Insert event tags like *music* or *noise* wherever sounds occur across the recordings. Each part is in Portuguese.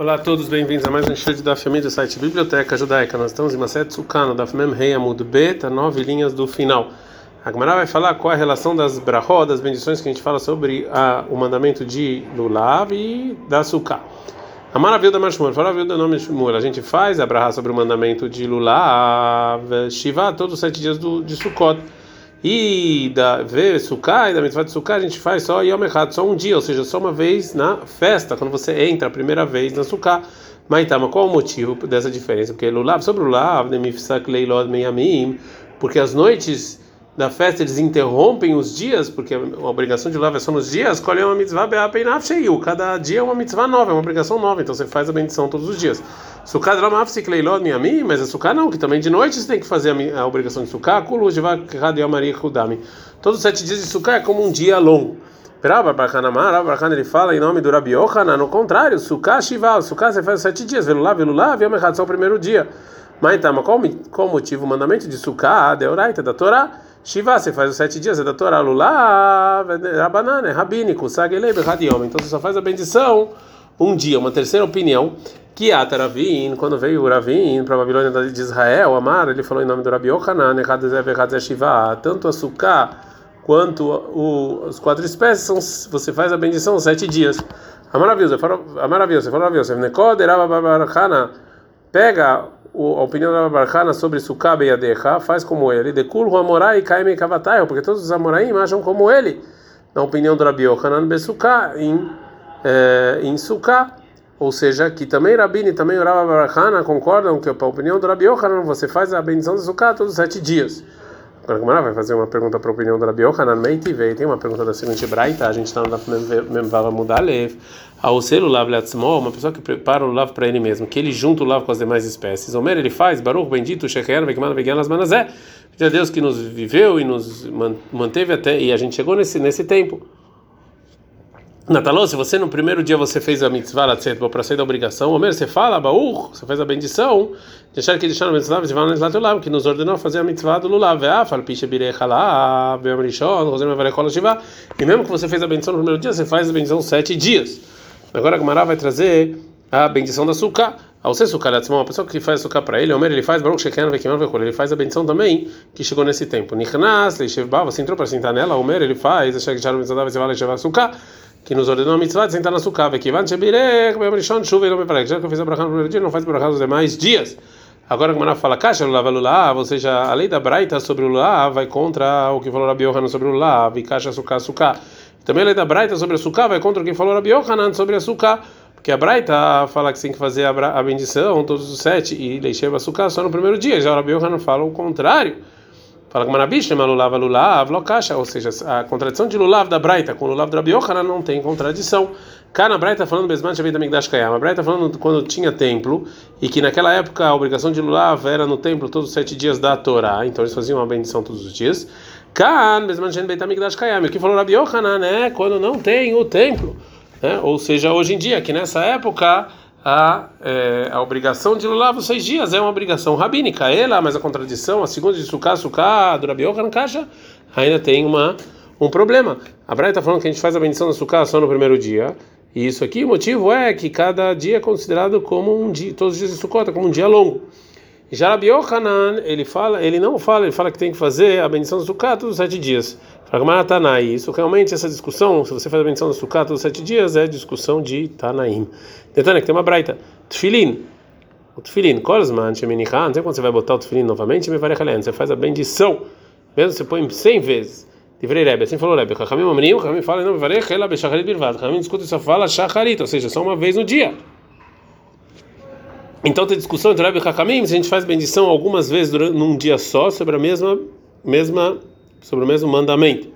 Olá a todos, bem-vindos a mais um show da família do site Biblioteca Judaica. Nós estamos em Maset Tsukano, da Fmem Rei Amud B, tá nove linhas do final. A Gemara vai falar qual é a relação das brachó, das bendições que a gente fala sobre a, o mandamento de Lulav e da Sukkah. A maravilha da Mashmur, fala a do nome de Shmur, a gente faz a brachá sobre o mandamento de Lulav, Shiva, todos os sete dias do, de Sukkot. E da Sukkah e da mitzvah de Sukkah a gente faz só Yom Echad, só um dia, ou seja, só uma vez na festa, quando você entra a primeira vez na Sukkah. Mas então, qual o motivo dessa diferença? Porque Lulav, sobre Lulav, porque as noites da festa eles interrompem os dias, porque a obrigação de Lulav é só nos dias, escolhe uma mitzvah cada dia é uma mitzvah nova, é uma obrigação nova, então você faz a bendição todos os dias. Sukkah de Lamafsik Leilod Miami, mas a Sukkah não, que também de noite você tem que fazer a, a obrigação de Sukkah, Kulu Maria Kudami. Todos os sete dias de Sukkah é como um dia longo. Rabba Barkanamar, ele fala em nome do Rabi Yohanan, no contrário, Sukkah Shiva, Sukkah você faz sete dias, Velulá, Velulá, Yom Echad, só o primeiro dia. Mas então, qual, qual o motivo? O mandamento de Sukkah, Deoraita, da Torá, Shiva, você faz os sete dias, é da Torá, Lulá, Rabanana, é rabínico, Sagelei, Berradiom. Então você só faz a bendição um dia. Uma terceira opinião que Ataravim, quando veio o Ravim para a Babilônia de Israel, Amar, ele falou em nome do Rabi Yohanan, tanto a Sukkah quanto o, os quatro espécies, são, você faz a bendição sete dias. A maravilhosa, a maravilhosa, a maravilhosa. Pega a opinião da Barcana sobre Sukkah Beyadecha, faz como ele. Dekul Amorai Kaime Kavatai, porque todos os Amoraim acham como ele. Na opinião do Rabi Yohanan Besukkah, em, eh, em Sukkah. Ou seja, que também Rabini e também o Barakana concordam que, a opinião do Rabi Yohanan, você faz a bendição do Sukkah todos os sete dias. Agora, vai fazer uma pergunta para a opinião do Rabi Yohanan, Meitivei, tem uma pergunta da seguinte Braita, a gente está no Memvava Mudalev, ao ser o Lav Leatzmo, uma pessoa que prepara o Lav para ele mesmo, que ele junta o Lav com as demais espécies. Omer, ele faz, Baruch, bendito, Shecher, Vekman, Vegan, Las Manazé. Pede a Deus que nos viveu e nos manteve até, e a gente chegou nesse, nesse tempo. Natalô, se você no primeiro dia você fez a mitzvah para sair da obrigação, Omer, você fala, Baur, você faz a bendição, deixar que deixaram a mitzvah, lulav, que nos ordenou fazer a mitzvah do lulav, e mesmo que você fez a bendição no primeiro dia, você faz a bendição sete dias. Agora a Gamara vai trazer a bendição da sukkah. Ao ser sukkah, uma pessoa que faz sukkah para ele, Omer, ele faz Baruch Shekin Vekiman Vekol, ele faz a bendição também que chegou nesse tempo. Nichnas, Leishev Ba, você entrou para sentar nela, Omer, ele faz, deixar que deixaram a mitzvah, Vekiman Sukkah que nos ordenou a mitzvah de sentar na e não me Já que eu fiz a brachá no primeiro dia, não faz brachá nos demais dias. Agora que o fala, caixa lulav lulav, ou seja, a lei da Braita sobre o lulav vai contra o que falou Rabi Yohanan sobre o lulav, e caixa sukkah sukkah. Também a lei da Braita sobre a sukkah vai contra o que falou Rabi Yohanan sobre a sukkah. Porque a Braita fala que tem que fazer a bendição todos os sete e deixar a sukkah só no primeiro dia. Já o Rabi Yohanan fala o contrário. Fala com Marabish, Lulav, Lulav, Lokasha, ou seja, a contradição de Lulav da Braita com Lulav do Rabi Yohanan não tem contradição. Cá na Braita falando Besman Shavit Amigdash Kayam. A Braita falando quando tinha templo e que naquela época a obrigação de Lulav era no templo todos os sete dias da Torá, então eles faziam uma bendição todos os dias. Cá, Besman Shavit Amigdash Kayam. O que falou Rabi Yohanan, né? Quando não tem o templo. Né? Ou seja, hoje em dia, que nessa época a, é, a obrigação de Lulav seis dias é uma obrigação rabínica, ela, mas a contradição, a segunda de do Rabi Yochanan Kasha, ainda tem uma, um problema. A Braia está falando que a gente faz a bendição da Sukkah só no primeiro dia, e isso aqui, o motivo é que cada dia é considerado como um dia, todos os dias de Sukkot, como um dia longo. Já Yochanan, ele fala, ele não fala, ele fala que tem que fazer a bendição da Sukkah todos os sete dias. Pragmata Tanai. Isso realmente, essa discussão, se você faz a bendição da Sukkah todos os sete dias, é discussão de Tanaim. Detana, que tem uma braita. Tfilin. O Tfilin, Korsman, Sheminihan, sempre quando você vai botar o Tfilin novamente, me vai você faz a bendição. Mesmo você põe 100 vezes. Livrei Rebbe, assim falou Rebbe. Chachamim Amrim, Chachamim fala, não, me varech, ela bechacharit birvad. Chachamim discute só fala shacharit, ou seja, só uma vez no dia. Então tem discussão entre Rebbe e Chachamim, se a gente faz bendição algumas vezes durante, num dia só, sobre a mesma, mesma sobre o mesmo mandamento.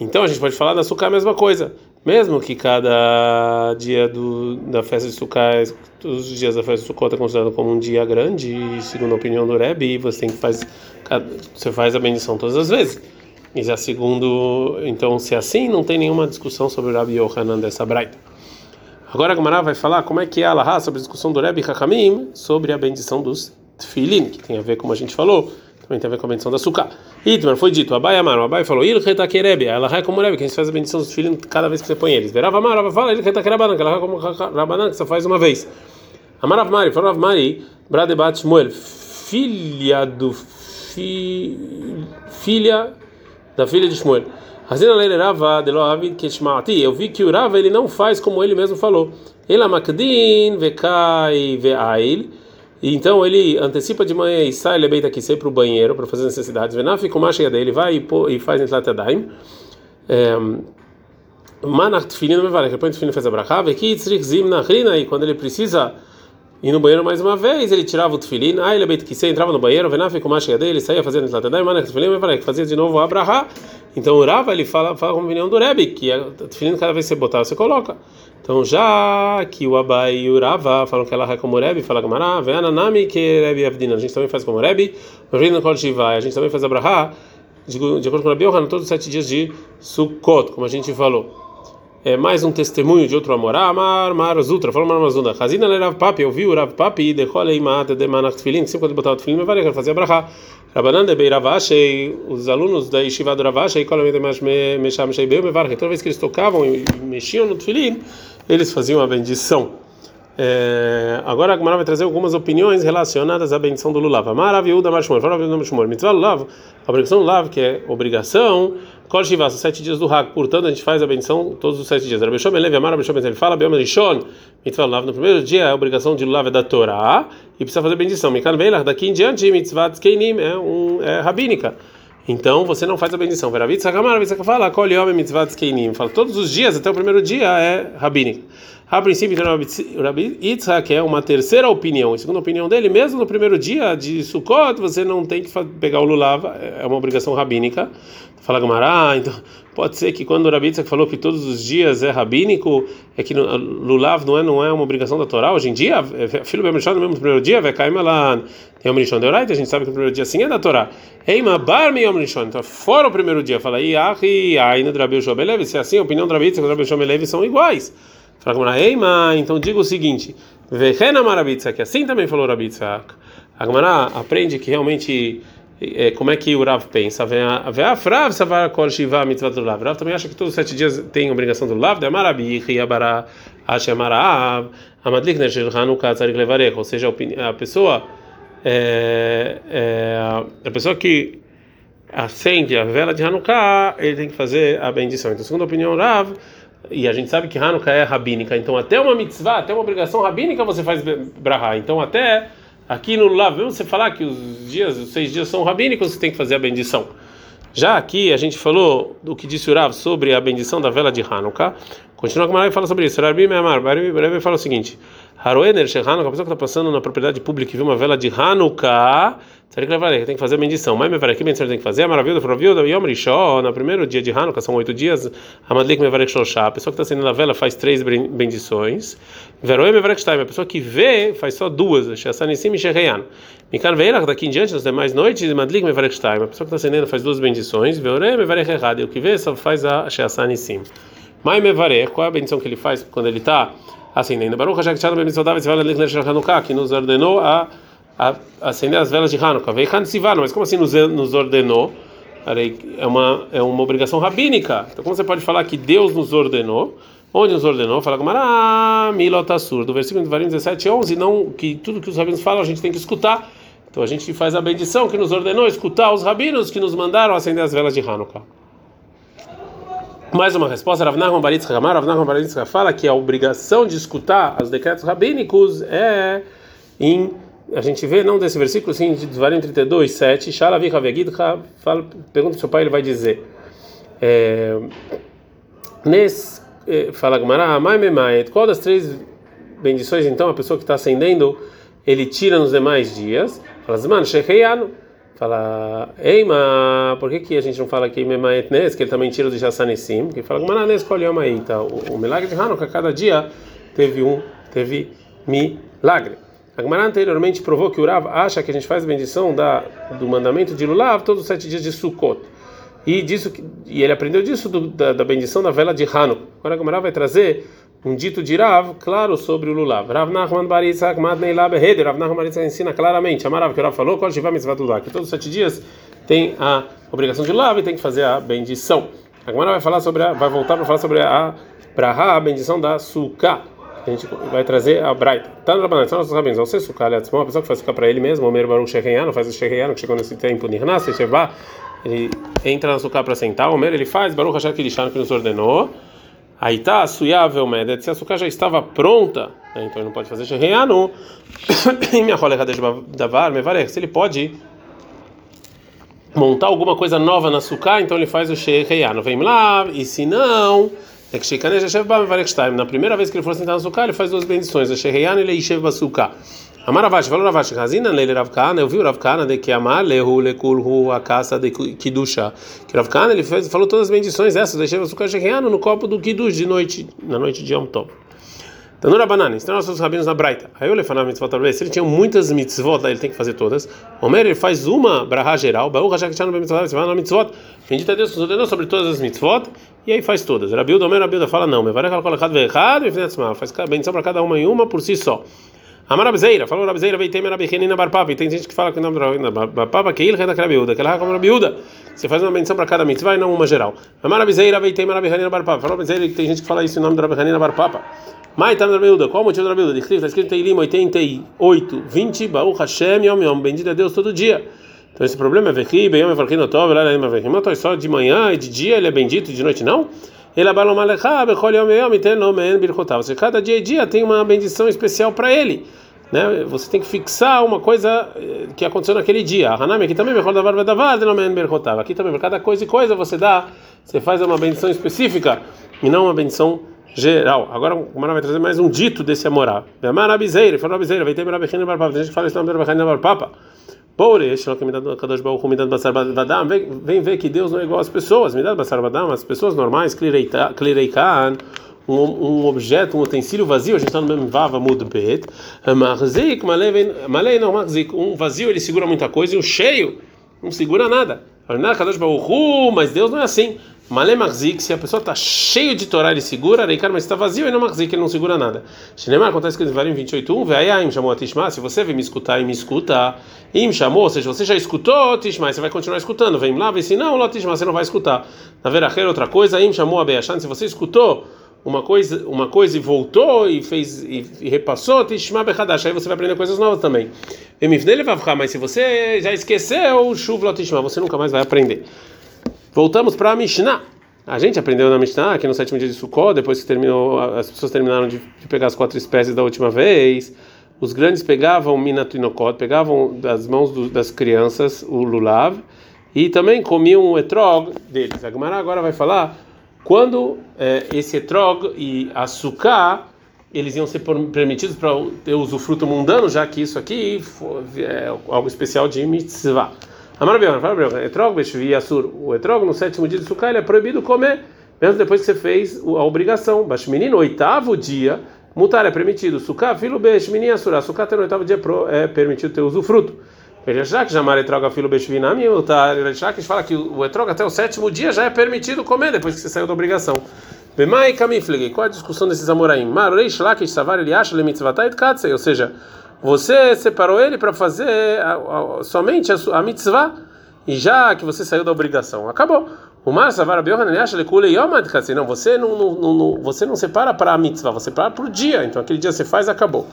Então a gente pode falar da Sukkah a mesma coisa. Mesmo que cada dia do, da festa de Sukkah, os dias da festa de Sukkot é considerado como um dia grande, e segundo a opinião do Rebbe, você tem que faz, você faz a bendição todas as vezes. E já segundo, então se é assim, não tem nenhuma discussão sobre o Rabbi Yohanan dessa braita. Agora a Gamara vai falar como é que é a Allahá sobre a discussão do Rebbe Hakamim sobre a bendição dos Tfilin, que tem a ver, como a gente falou, também tem a ver com a bendição da Sukkah. Itmar foi dito, Abai Amar, o Abai falou, Il Retakerebe, ela é como Rebbe, que a gente faz a bendição dos filhos cada vez que você põe eles. Verava Amar, Rava fala, Il Retakerebanan, que ela é como Rabanan, que você faz uma vez. Amar Avmari, falou Avmari, Bradebat Shmuel, filha do fi, filha da filha de Shmuel. Hazina Leirava de Loavid Keshmati, eu vi que o Rava ele não faz como ele mesmo falou. Ela Makdin, Vekai, Veail. Então ele antecipa de manhã e sai, ele beita aqui sempre para o banheiro para fazer necessidades. Venaf com cheia dele, vai e, faz Netlatadaim. Manach Tfilin não me vale, depois Tfilin faz a brachá, Veki Tzrich Zim e quando ele precisa ir no banheiro mais uma vez, ele tirava o Tfilin, aí ele beita que entrava no banheiro, Venaf com a cheia dele, saía fazendo Netlatadaim, Manach Tfilin me vale, fazia de novo a brachá. Então o Rava ele fala, fala com a opinião do Rebbe, que a cada vez que você botar, você coloca. Então, já que o Abai e o Rava falam que ela é como Rebbe, fala Gamara, Venanami que Rebbe Avdina, a gente também faz como Rebbe, a gente também faz a Braha, de acordo com o Yohanan, todos os sete dias de Sukkot, como a gente falou. É mais um testemunho de outro amor. Amar, Mar, Zutra, falou Mar Mazunda. Hazina le Rav Papi, eu vi o Rav Papi, de Cholei Mata, de Manach Tfilin, sempre quando botava o Tfilin, me valia, que fazia Braha. Rabanan de os alunos da Yeshiva do Ravashei, Kolei Metash Mesham Sheibeu, me valia, toda vez que eles tocavam e mexiam no Tfilin, eles faziam a bendição. É, agora a Gemara vai trazer algumas opiniões relacionadas à bendição do Lulav. Maravilhuda Mashmor, Mashmor. Mitzvah Lulav, a obrigação do Lulav, que é obrigação, Kol Shiva, sete dias do Hak. Portanto, a gente faz a bendição todos os sete dias. Rabbi Shom Elevi Amar, Rabbi Shom ele fala, Beom Rishon, Mitzvah Lulav, no primeiro dia a obrigação de Lulav é da Torá e precisa fazer bendição. Mikan Veilach, daqui em diante, Mitzvah Tzkeinim é, um, é rabínica. Então você não faz a bendição. Veravit Sakamar, Veravit fala, Mitzvah Tzkeinim. Fala, todos os dias, até o primeiro dia, é rabínica. A princípio, então, Rabi Yitzhak é uma terceira opinião. A segunda opinião dele, mesmo no primeiro dia de Sukkot, você não tem que pegar o lulav, é uma obrigação rabínica. Fala Gamara, então *laughs* pode ser que quando o Rabi falou que todos os dias é rabínico, é que lulav não é não é uma obrigação da Torá. Hoje em dia, é, filho bem no mesmo primeiro dia, vai cair lá o Rishon de Oraita, a gente sabe que o primeiro dia sim é da Torá. Eima bar mi Rishon, então fora o primeiro dia, fala Iahi, Aina Drabil Shobelev, se é assim, a opinião do Rabi Yitzhak e Rabi Shobelev são iguais. Então diga o seguinte: Vehena Marabitza, que assim também falou Rabitza. A aprende que realmente é, como é que o Rav pensa? Do Rav. Também acha que todos os sete dias tem obrigação do Rav. Ou seja, a pessoa é, é, a pessoa que acende a vela de Hanukkah, ele tem que fazer a bendição. Então, segundo a opinião Rav, e a gente sabe que Hanukkah é rabínica, então até uma mitzvah, até uma obrigação rabínica você faz brahá. Então até aqui no Lav, mesmo você falar que os dias, os seis dias são rabínicos, você tem que fazer a bendição. Já aqui a gente falou do que disse o Rav sobre a bendição da vela de Hanukkah. Continua com o e fala sobre isso. Rabi Me'amar, Rabi fala o seguinte: Haroener Shehanukkah, a pessoa que está passando na propriedade pública e viu uma vela de Hanukkah, tem que fazer a bendição. Mas Mevarek, que tem que fazer? A maravilha do Fravio da Yom Rishon, no primeiro dia de Hanukkah, são oito dias. A Madlik Mevarek Shoshá, a pessoa que está acendendo a vela faz três bendições. Veroe Mevarek Shtaim, a pessoa que vê faz só duas. Sheasanissim e Sheheyan. Mikan Veilach, daqui em diante, nas demais noites, Madlik Mevarek Shtaim, a pessoa que está acendendo faz duas bendições. Veore Mevarek Errad, e o que vê só faz a Sheasanissim. Mai Mevarek, qual é a bendição que ele faz quando ele está acendendo? Baruch Hashem Kshad Ben Mitzvodav Tzvala Lich Hanukkah, que nos ordenou a a acender as velas de Hanukkah. Veio Sivano, mas como assim nos, nos ordenou? É uma, é uma obrigação rabínica. Então, como você pode falar que Deus nos ordenou? Onde nos ordenou? Fala ah, Milotassur, do versículo de Varim 17 e 11, não, que tudo que os rabinos falam a gente tem que escutar. Então a gente faz a bendição que nos ordenou escutar os rabinos que nos mandaram acender as velas de Hanukkah. Mais uma resposta, Rav Nachman Baritzka Rav Nachman fala que a obrigação de escutar os decretos rabínicos é em a gente vê, não desse versículo, sim, de Dvarim 32, 7, Shalavi fala, pergunta para seu pai, ele vai dizer. É, nesse, é, fala Gmará, qual das três bendições, então, a pessoa que está acendendo, ele tira nos demais dias? Fala, Zman, Shecheyano. Fala, Eima, por que, que a gente não fala aqui Memaet Nes, que ele também tira do Jassanissim? Que fala, Gmará, Nes, qual é aí, tá? O, o milagre de Hanukkah, cada dia teve um, teve milagre. A Gemara anteriormente provou que o Rav acha que a gente faz a bendição da, do mandamento de Lulav todos os sete dias de Sukkot. E, disso, e ele aprendeu disso do, da, da, bendição da vela de Hanukkah. Agora a Gemara vai trazer um dito de Rav, claro, sobre o lulav. Rav Nachman Bar Yitzhak Madnei Lab Heder. Rav Nachman Bar Yitzhak ensina claramente, Amarav, que o Rav falou, Kol Shiva Mitzvah Lulav, que todos os sete dias tem a obrigação de lulav e tem que fazer a bendição. A vai falar sobre a, vai voltar para falar sobre a Braha, a bendição da Sukkah. A gente vai trazer a Braita. Tá no Rabanan, são nossos rabinos. Você Sukkah, aliás, uma pessoa que faz Sukkah para ele mesmo, o Baruch Shecheyano, faz o Shecheyano, que chegou nesse tempo, Nirnas, Shevá, ele entra na Sukkah para sentar, o Omer ele faz, Baruch Hashem Kirishan, que nos ordenou, Aí tá, suiável medet, se a açúcar já estava pronta, né, então ele não pode fazer sheheyanu. *coughs* E minha rola da var, se ele pode montar alguma coisa nova na açúcar, então ele faz o sheheyanu. Vem lá, e se não, é que shekane já Na primeira vez que ele for sentar na açúcar, ele faz duas bendições, a sheheyanu e ele yeshev açúcar. Amaravash, falou Ravash, Razina Leile Ravkana, eu vi o Ravkana de que amar lehu lekulhu a caça de Kidusha. Que Ravkana ele fez, falou todas as bendições essas, deixei o açúcar no copo do Kidush de noite, na noite de Yom Tov. Tanura banana, estão nossos rabinos na Braita. Aí eu lefanava mitzvot talvez, ele tinha muitas mitzvot, ele tem que fazer todas. Homer ele faz uma braha geral, baú rachakchano mitzvot, você vai na mitzvot. Bendita Deus, nos ordenou sobre todas as mitzvot, e aí faz todas. Rabiuda, Homer Rabiuda fala não, me vai colocar errado e faz bendição para cada uma em uma por si só. Amar Abzeira, falou Abzeira, veitem Rabichenina Barpapa. E tem gente que fala que o nome da Barpapa que ele renda Rabiuda, que ela é como Rabiuda. Você faz uma menção para cada mitzvah e não uma geral. Amar Abzeira, veitem Rabichenina Barpapa. Falou Abzeira que tem gente que fala isso em nome da Rabichenina Barpapa. Mai tá Rabiuda, qual o motivo da Rabiuda? Está escrito em Lima 88, 20, Baú Hashem Yom Yom, bendito é Deus todo dia. Então esse problema é Vechi, Beyom Evarchino Tov, Ela Lema Vechi. Mas só de manhã e de dia ele é bendito, de noite não? Iten Lomen Birchotav. Você cada dia e dia tem uma bendição especial para ele né? Você tem que fixar uma coisa eh, que aconteceu naquele dia. Hanami aqui também, aqui também, cada coisa e coisa você dá, você faz uma bendição específica e não uma bendição geral. Agora o Mara vai trazer mais um dito desse amorá. Amar Abizeira, falou Abizeira, vai ter Tem gente que fala isso no Rabbeinu Papa. Vem ver que Deus não é igual às pessoas. Me dá as pessoas normais, Klireikan um, um objeto, um utensílio vazio, a gente está no mesmo vava mudbet, marzik, malei não marzik, um vazio ele segura muita coisa e um cheio não segura nada. Mas Deus não é assim. Malé marzik, se a pessoa está cheio de Torá, ele segura, Reikar, mas está vazio e não marzik, ele não segura nada. Shinemar, acontece que em Varim 28.1, Veayim chamou a Tishma, se você vem me escutar e me escuta, Im chamou, ou seja, você já escutou Tishma, você vai continuar escutando, vem lá, vem se não, Ló Tishma, você não vai escutar. Na Veracher, outra coisa, Im chamou a Beachan, se você escutou, uma coisa, uma coisa e voltou e fez e, e repassou, Tishma Bechadash, aí você vai aprender coisas novas também. Mas se você já esqueceu, Shuvla Tishma, você nunca mais vai aprender. Voltamos para a Mishnah. A gente aprendeu na Mishnah, aqui no sétimo dia de Sukkot, depois que terminou, as pessoas terminaram de, de pegar as quatro espécies da última vez. Os grandes pegavam Minatinokot, pegavam das mãos do, das crianças o lulav e também comiam o etrog deles. A Gemara agora vai falar quando é, esse etrog e açúcar eles iam ser permitidos para ter usufruto mundano, já que isso aqui é algo especial de mitzvah. Amarabiana, fala etrog beshvi asur. O etrog no sétimo dia de sukkah ele é proibido comer, mesmo depois que você fez a obrigação. Bashmini no oitavo dia, mutar é permitido. Sukkah filo beshmini asur. Açúcar até no oitavo dia é permitido ter usufruto. Perishak jamar etroga filo beshvinami, o Perishak fala que o etroga até o sétimo dia já é permitido comer depois que você saiu da obrigação. Bemai kamiflegi, qual a discussão desses amoraim? Mar reish lakish savar ele acha lemitzvatai katsei, ou seja, você separou ele para fazer a, a, somente a, a mitzvah e já que você saiu da obrigação, acabou. O Mar savar biohan ele acha katsei, não, você não, não, não, você não separa para a mitzvah, você separa para o dia, então aquele dia você faz, acabou.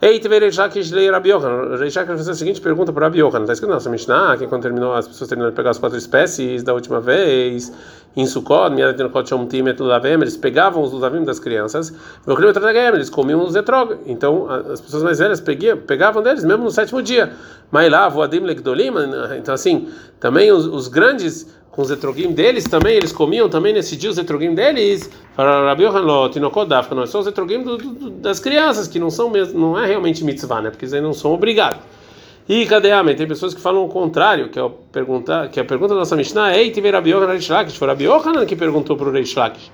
Ei, teve Reishakish lei Rabi Yohan. Reishakish fez a seguinte pergunta para Rabi Yohan. Está escrito na nossa Mishnah, que quando terminou, as pessoas terminaram de pegar as quatro espécies da última vez, em Sukkot, eles pegavam os lavim das crianças, eles comiam os etrog. Então, as pessoas mais velhas pegavam deles, mesmo no sétimo dia. Mas lá, voadim legdolim, então assim, também os, os grandes com os etrogim deles também, eles comiam também nesse dia os etrogim deles, não é só os etrogim do, do, das crianças, que não são mesmo, não é realmente mitzvah, né? Porque eles não são obrigados. E cadê a Tem pessoas que falam o contrário, que é pergunta, que é a pergunta da nossa Mishnah, ei, tive Rabi Yohanan Reish Lakish, foi Rabi Yohanan que perguntou para o Reish Lakish.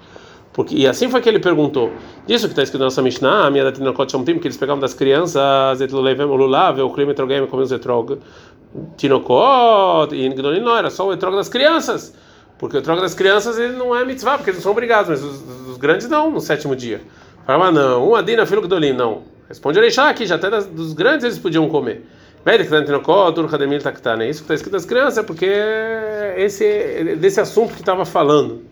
Porque, e assim foi que ele perguntou. Disso que está escrito na nossa Mishnah, a minha da Tinokot Shomtim, que eles pegavam das crianças, Etlulevem Olulav, o crime Etrogem, comiam os Etrog, Tinokot, e Gdolim não, era só o Etrog das crianças. Porque o Etrog das crianças ele não é mitzvah, porque eles não são obrigados, mas os, os grandes não, no sétimo dia. Falava, não, um adina filho dolim, não. Responde Oreixá aqui, já até das, dos grandes eles podiam comer. Vede que tá, né? Isso que está escrito das crianças é porque esse desse assunto que estava falando.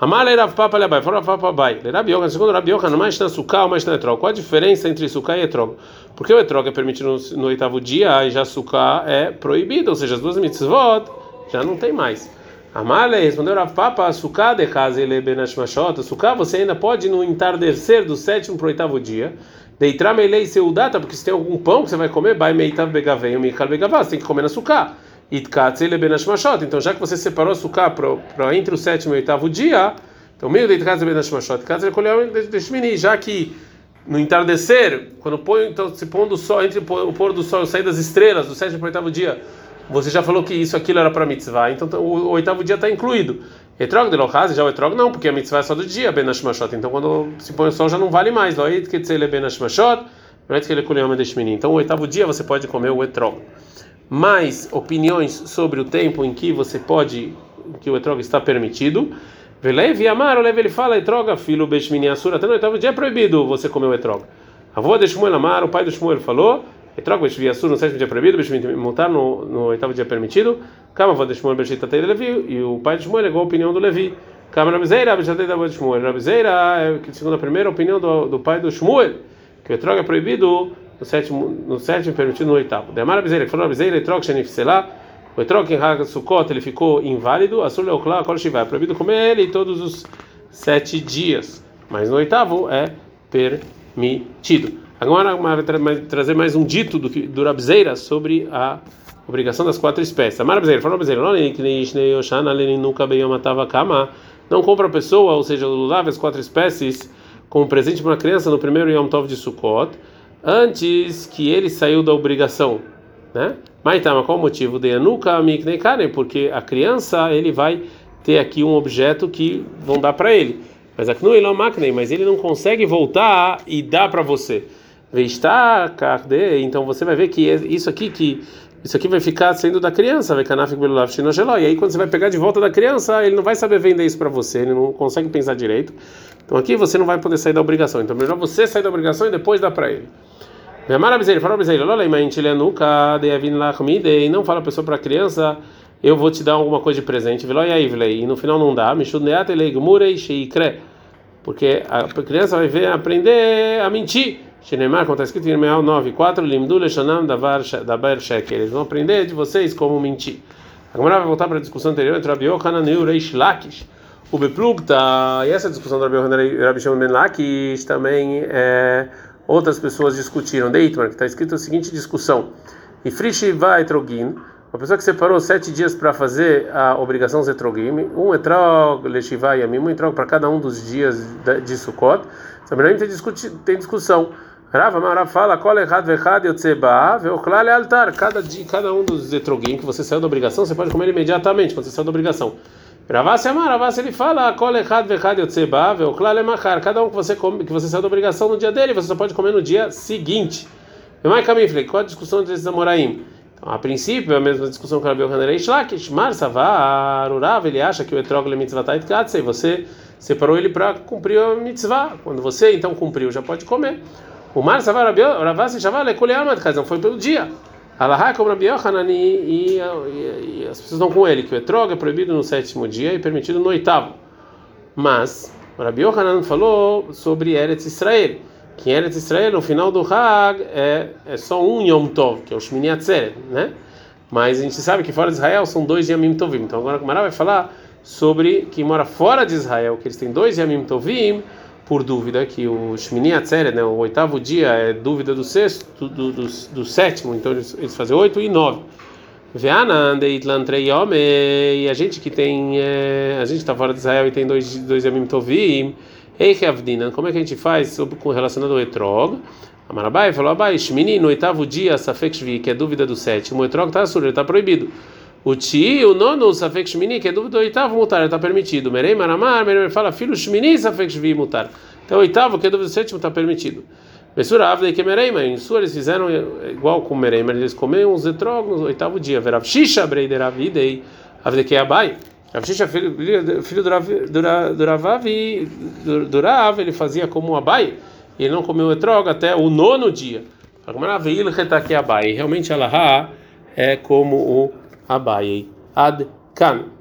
Amala era papa labai, fora papa bai. Rabi Yohan, segundo Rabi Yohan, mais na suká ou mais na etrog. Qual a diferença entre suká e etrog? Porque o etrog é permitido no, oitavo dia e já suká é proibido, ou seja, as duas mitzvot já não tem mais. Amale respondeu Rav Papa, suká de casa ele benashmashot. Suká você ainda pode no entardecer do sétimo para o oitavo dia. Deitar meilei seu data, porque se tem algum pão que você vai comer, vai meitav begavei, meikal begavá, você tem que comer na suká. Benashmashot. Então, já que você separou a suká para entre o sétimo e o oitavo dia, então meio de itkatzele benashmashot, itkatzele colheu de já que no entardecer, quando põe, então se põe do sol, entre o pôr do sol e sair das estrelas, do sétimo para o oitavo dia, você já falou que isso aquilo era para mitzvah, então o, o oitavo dia está incluído. Etrog de Lohaz, já o etrog não, porque a mitzvah é só do dia, Ben Hashmashot. Então quando se põe o sol já não vale mais. Loit que tzele Ben Hashmashot, loit que ele colheu Então o oitavo dia você pode comer o etrog. Mais opiniões sobre o tempo em que você pode, que o etrog está permitido. Velev Amar, o ele fala, etroga, filho Beshmini Asura, até no oitavo dia é proibido você comer o etrog. A avó de Shmuel Amar, o pai do Shmuel falou, etrog Beshvi Asura no sétimo dia é proibido, Beshmini montar no, no oitavo dia é permitido. Kama avó de Shmuel Beshita Tei Levi, e o pai de Shmuel negou a opinião do Levi. Kama Rabizeira, Beshita Tei de Shmuel. Rabizeira, é, segundo a primeira opinião do, do pai do Shmuel, que o etrog é proibido no sétimo, no sétimo permitido no oitavo. Demar Rabizeira, que falou Rabizeira, etrog Shenifselá, o etrog em Sukkot ele ficou inválido, a Leokla, Kol Shivá, é proibido comer ele todos os sete dias, mas no oitavo é permitido. Agora vai trazer mais um dito do, do Rabzeira sobre a obrigação das quatro espécies. Amar Rabzeira, falou Rabzeira, não compra a pessoa, ou seja, o as quatro espécies, como presente para uma criança no primeiro Yom Tov de Sukkot, antes que ele saiu da obrigação, né? Mas tá, mas qual o motivo de Anuka Miknei Porque a criança ele vai ter aqui um objeto que vão dar para ele. Mas a Knu Maknei, mas ele não consegue voltar e dar para você. Veistar então você vai ver que isso aqui que isso aqui vai ficar sendo da criança, vai canafik E aí quando você vai pegar de volta da criança, ele não vai saber vender isso para você, ele não consegue pensar direito. Então aqui você não vai poder sair da obrigação. Então melhor você sair da obrigação e depois dar para ele. Fala olha, nunca e não fala a pessoa para a criança, eu vou te dar alguma coisa de presente, e no final não dá, porque a criança vai ver, aprender a mentir. Como está escrito em Irmeal 9, 4, Limdu Leshonam Dabar Sheker. Eles vão aprender de vocês como mentir. Agora vai voltar para a discussão anterior entre Rabi Yohanan e Reish Lakish. Beplugta, e essa discussão do Rabi Yohanan e Rabi Shimon Ben Lakish também é outras pessoas discutiram. Deitmar, que está escrito a seguinte discussão: E Frishi vai trogin, uma pessoa que separou sete dias para fazer a obrigação zetrogim, um etrog leshivá yamim, um etrog para cada um dos dias de Sukkot. Também tem, tem discussão. Rava Marav fala, errado, errado, é altar. Cada cada um dos etrogim que você saiu da obrigação, você pode comer imediatamente quando você saiu da obrigação. Ravassi Amar, Ravassi ele fala. Cada um que você, come, que você saiu da obrigação no dia dele, você só pode comer no dia seguinte. Qual a discussão entre esses Amoraim? Então, a princípio, é a mesma discussão que Rabi Yohanan Ishlakish, Mar Savar, Urav, ele acha que o Etrogel é mitzvah tait katzei, você separou ele para cumprir a mitzvah. Quando você então cumpriu, já pode comer. O Mar Savar, Ravassi Shavar, Lekoleamad, não foi pelo dia. Alahá como Rabi Yohanan e, as pessoas estão com ele, que o etrog é proibido no sétimo dia e permitido no oitavo. Mas Rabi Yohanan falou sobre Eretz Israel, que em Eretz Israel, no final do Hag, é, é só um Yom Tov, que é o Shmini Atzeret, né? Mas a gente sabe que fora de Israel são dois Yamim Tovim. Então agora o Mará vai falar sobre quem mora fora de Israel, que eles têm dois Yamim Tovim, por dúvida, que o Shmini Atzeret, né, o oitavo dia, é dúvida do sexto, do, do, do sétimo, então eles, eles fazem oito e nove. E a gente que tem, é, a gente está fora de Israel e tem dois, dois Yamim Tovim, como é que a gente faz sobre, com relacionado ao Etrog? Amarabai falou, Abai, Shmini, no oitavo dia, Safek Shvi, que é dúvida do sétimo, o Etrog está surdo, está proibido. O Ti, o nono, o Safek Shmini, que é do oitavo, mutar, está permitido. Merei Maramar, Merei fala, filho Shmini, Safek Shvi, mutar. Então, o oitavo, que é do sétimo, está permitido. Messura Avdei que Mereima, em sua eles fizeram igual com Mereima, eles comeram os etrog no oitavo dia. Verav Shisha Breiderav Idei, Avdei que Abai. Rav filho, do Rav, do Rav, ele fazia como Abai, ele não comeu etrog até o nono dia. Realmente Allah é como o Abai. Ad kan.